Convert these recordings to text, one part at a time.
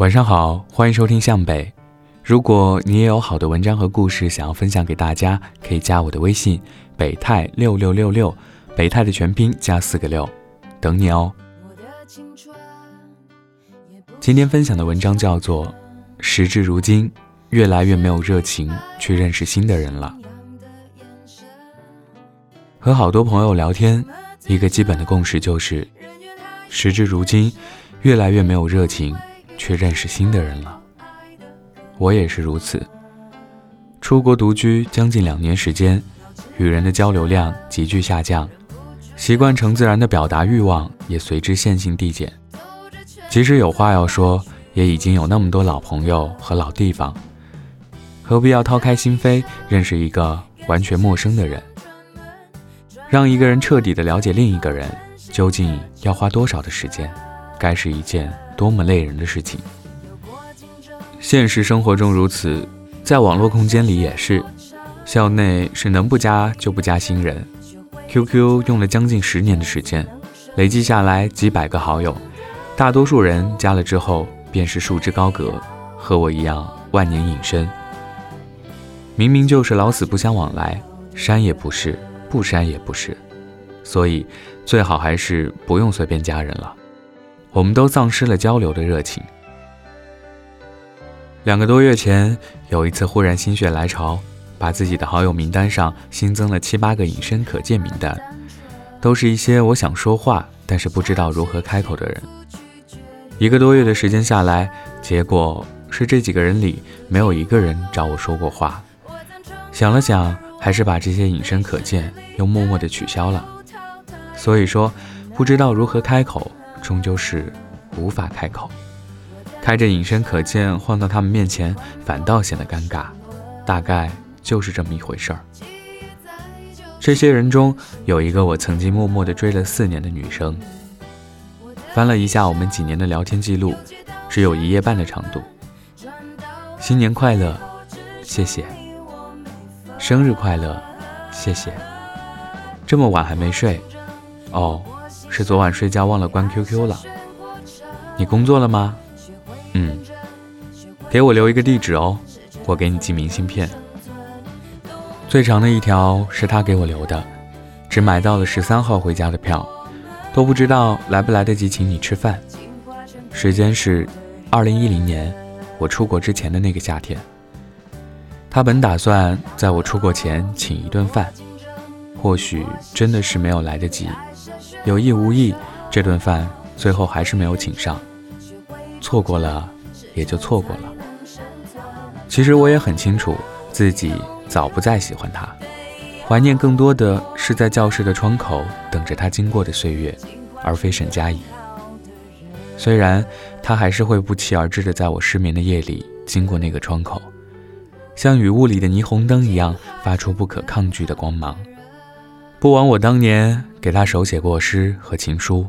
晚上好，欢迎收听向北。如果你也有好的文章和故事想要分享给大家，可以加我的微信北泰六六六六，北泰的全拼加四个六，等你哦。今天分享的文章叫做《时至如今，越来越没有热情去认识新的人了》。和好多朋友聊天，一个基本的共识就是，时至如今，越来越没有热情。去认识新的人了，我也是如此。出国独居将近两年时间，与人的交流量急剧下降，习惯成自然的表达欲望也随之线性递减。即使有话要说，也已经有那么多老朋友和老地方，何必要掏开心扉认识一个完全陌生的人？让一个人彻底的了解另一个人，究竟要花多少的时间？该是一件。多么累人的事情！现实生活中如此，在网络空间里也是。校内是能不加就不加新人。QQ 用了将近十年的时间，累计下来几百个好友，大多数人加了之后便是束之高阁，和我一样万年隐身。明明就是老死不相往来，删也不是，不删也不是，所以最好还是不用随便加人了。我们都丧失了交流的热情。两个多月前，有一次忽然心血来潮，把自己的好友名单上新增了七八个隐身可见名单，都是一些我想说话但是不知道如何开口的人。一个多月的时间下来，结果是这几个人里没有一个人找我说过话。想了想，还是把这些隐身可见又默默的取消了。所以说，不知道如何开口。终究是无法开口，开着隐身可见晃到他们面前，反倒显得尴尬。大概就是这么一回事儿。这些人中有一个我曾经默默的追了四年的女生，翻了一下我们几年的聊天记录，只有一页半的长度。新年快乐，谢谢。生日快乐，谢谢。这么晚还没睡，哦。是昨晚睡觉忘了关 QQ 了。你工作了吗？嗯，给我留一个地址哦，我给你寄明信片。最长的一条是他给我留的，只买到了十三号回家的票，都不知道来不来得及请你吃饭。时间是二零一零年，我出国之前的那个夏天。他本打算在我出国前请一顿饭，或许真的是没有来得及。有意无意，这顿饭最后还是没有请上。错过了，也就错过了。其实我也很清楚，自己早不再喜欢他，怀念更多的是在教室的窗口等着他经过的岁月，而非沈佳宜。虽然他还是会不期而至的在我失眠的夜里经过那个窗口，像雨雾里的霓虹灯一样，发出不可抗拒的光芒。不枉我当年给他手写过诗和情书，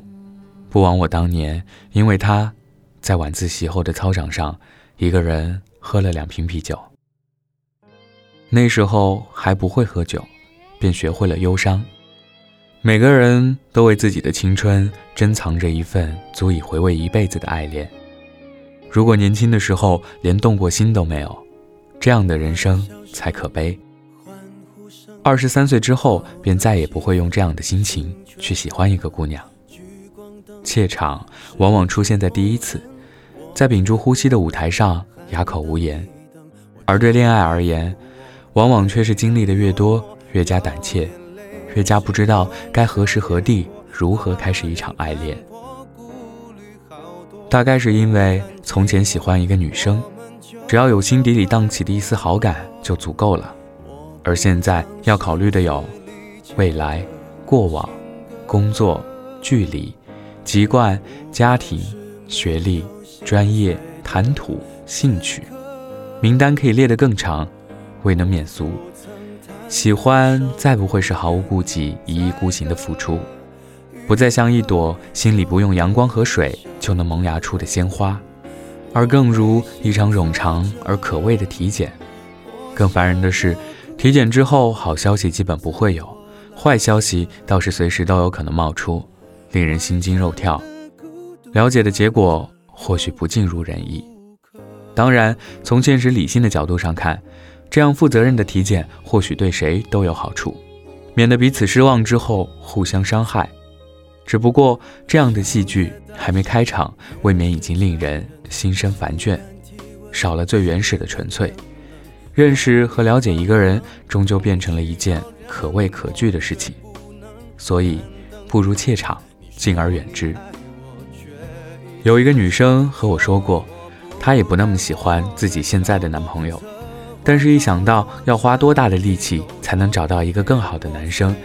不枉我当年因为他，在晚自习后的操场上，一个人喝了两瓶啤酒。那时候还不会喝酒，便学会了忧伤。每个人都为自己的青春珍藏着一份足以回味一辈子的爱恋。如果年轻的时候连动过心都没有，这样的人生才可悲。二十三岁之后，便再也不会用这样的心情去喜欢一个姑娘。怯场往往出现在第一次，在屏住呼吸的舞台上哑口无言；而对恋爱而言，往往却是经历的越多，越加胆怯，越加不知道该何时何地如何开始一场爱恋。大概是因为从前喜欢一个女生，只要有心底里荡起的一丝好感就足够了。而现在要考虑的有未来、过往、工作、距离、籍贯、家庭、学历、专业、谈吐、兴趣，名单可以列得更长，未能免俗。喜欢再不会是毫无顾忌、一意孤行的付出，不再像一朵心里不用阳光和水就能萌芽出的鲜花，而更如一场冗长而可畏的体检。更烦人的是。体检之后，好消息基本不会有，坏消息倒是随时都有可能冒出，令人心惊肉跳。了解的结果或许不尽如人意，当然，从现实理性的角度上看，这样负责任的体检或许对谁都有好处，免得彼此失望之后互相伤害。只不过这样的戏剧还没开场，未免已经令人心生烦倦，少了最原始的纯粹。认识和了解一个人，终究变成了一件可畏可惧的事情，所以不如怯场，敬而远之。有一个女生和我说过，她也不那么喜欢自己现在的男朋友，但是一想到要花多大的力气才能找到一个更好的男生，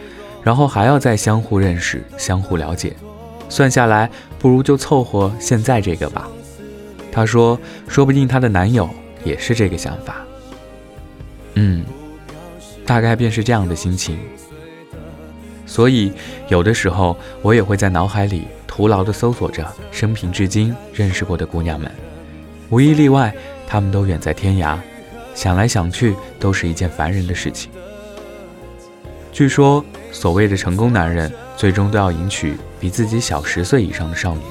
然后还要再相互认识、相互了解，算下来不如就凑合现在这个吧。她说，说不定她的男友也是这个想法。嗯，大概便是这样的心情。所以有的时候，我也会在脑海里徒劳地搜索着生平至今认识过的姑娘们，无一例外，她们都远在天涯，想来想去都是一件烦人的事情。据说，所谓的成功男人，最终都要迎娶比自己小十岁以上的少女，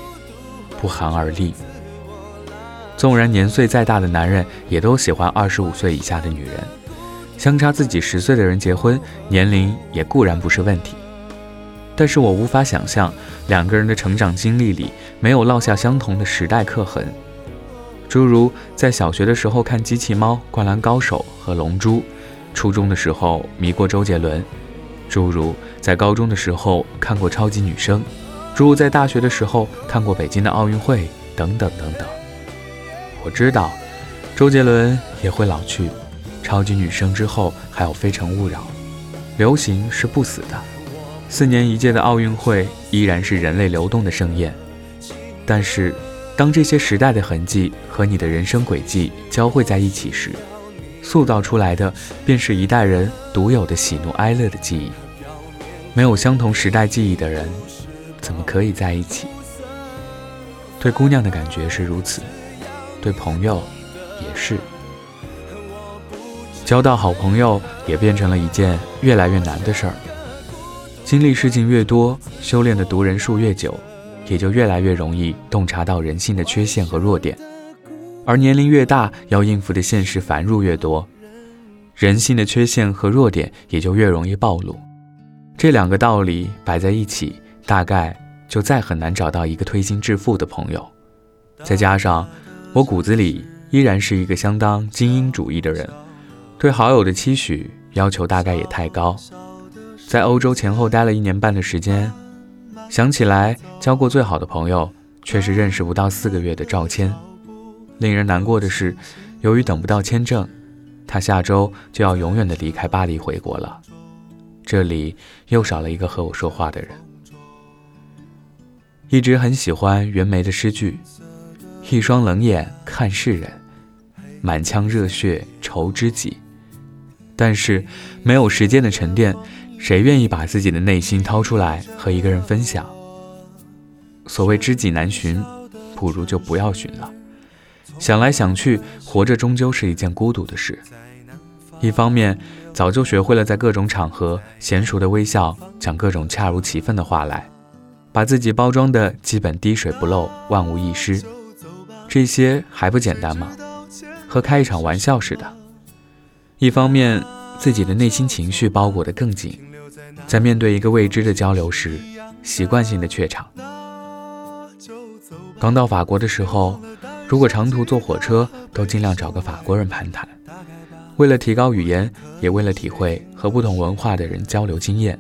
不寒而栗。纵然年岁再大的男人，也都喜欢二十五岁以下的女人。相差自己十岁的人结婚，年龄也固然不是问题，但是我无法想象两个人的成长经历里没有落下相同的时代刻痕，诸如在小学的时候看《机器猫》《灌篮高手》和《龙珠》，初中的时候迷过周杰伦，诸如在高中的时候看过超级女声，诸如在大学的时候看过北京的奥运会，等等等等。我知道，周杰伦也会老去。超级女声之后还有《非诚勿扰》，流行是不死的。四年一届的奥运会依然是人类流动的盛宴。但是，当这些时代的痕迹和你的人生轨迹交汇在一起时，塑造出来的便是一代人独有的喜怒哀乐的记忆。没有相同时代记忆的人，怎么可以在一起？对姑娘的感觉是如此，对朋友也是。交到好朋友也变成了一件越来越难的事儿。经历事情越多，修炼的读人数越久，也就越来越容易洞察到人性的缺陷和弱点。而年龄越大，要应付的现实繁入越多，人性的缺陷和弱点也就越容易暴露。这两个道理摆在一起，大概就再很难找到一个推心置腹的朋友。再加上我骨子里依然是一个相当精英主义的人。对好友的期许要求大概也太高，在欧洲前后待了一年半的时间，想起来交过最好的朋友却是认识不到四个月的赵谦。令人难过的是，由于等不到签证，他下周就要永远的离开巴黎回国了。这里又少了一个和我说话的人。一直很喜欢袁枚的诗句：“一双冷眼看世人，满腔热血愁知己。”但是，没有时间的沉淀，谁愿意把自己的内心掏出来和一个人分享？所谓知己难寻，不如就不要寻了。想来想去，活着终究是一件孤独的事。一方面，早就学会了在各种场合娴熟的微笑，讲各种恰如其分的话来，把自己包装的基本滴水不漏、万无一失。这些还不简单吗？和开一场玩笑似的。一方面，自己的内心情绪包裹得更紧，在面对一个未知的交流时，习惯性的怯场。刚到法国的时候，如果长途坐火车，都尽量找个法国人攀谈，为了提高语言，也为了体会和不同文化的人交流经验。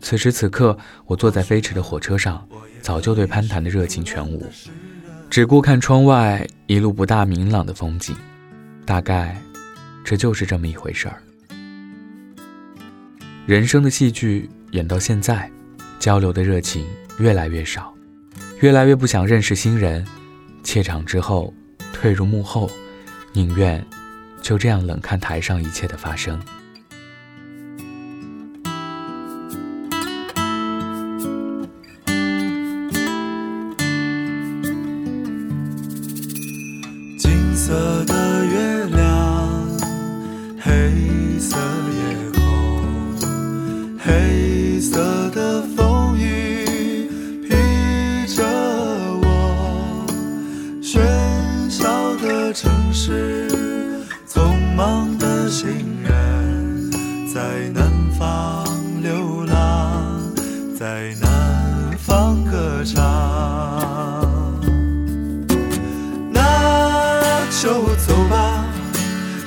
此时此刻，我坐在飞驰的火车上，早就对攀谈的热情全无，只顾看窗外一路不大明朗的风景，大概。这就是这么一回事儿。人生的戏剧演到现在，交流的热情越来越少，越来越不想认识新人，怯场之后退入幕后，宁愿就这样冷看台上一切的发生。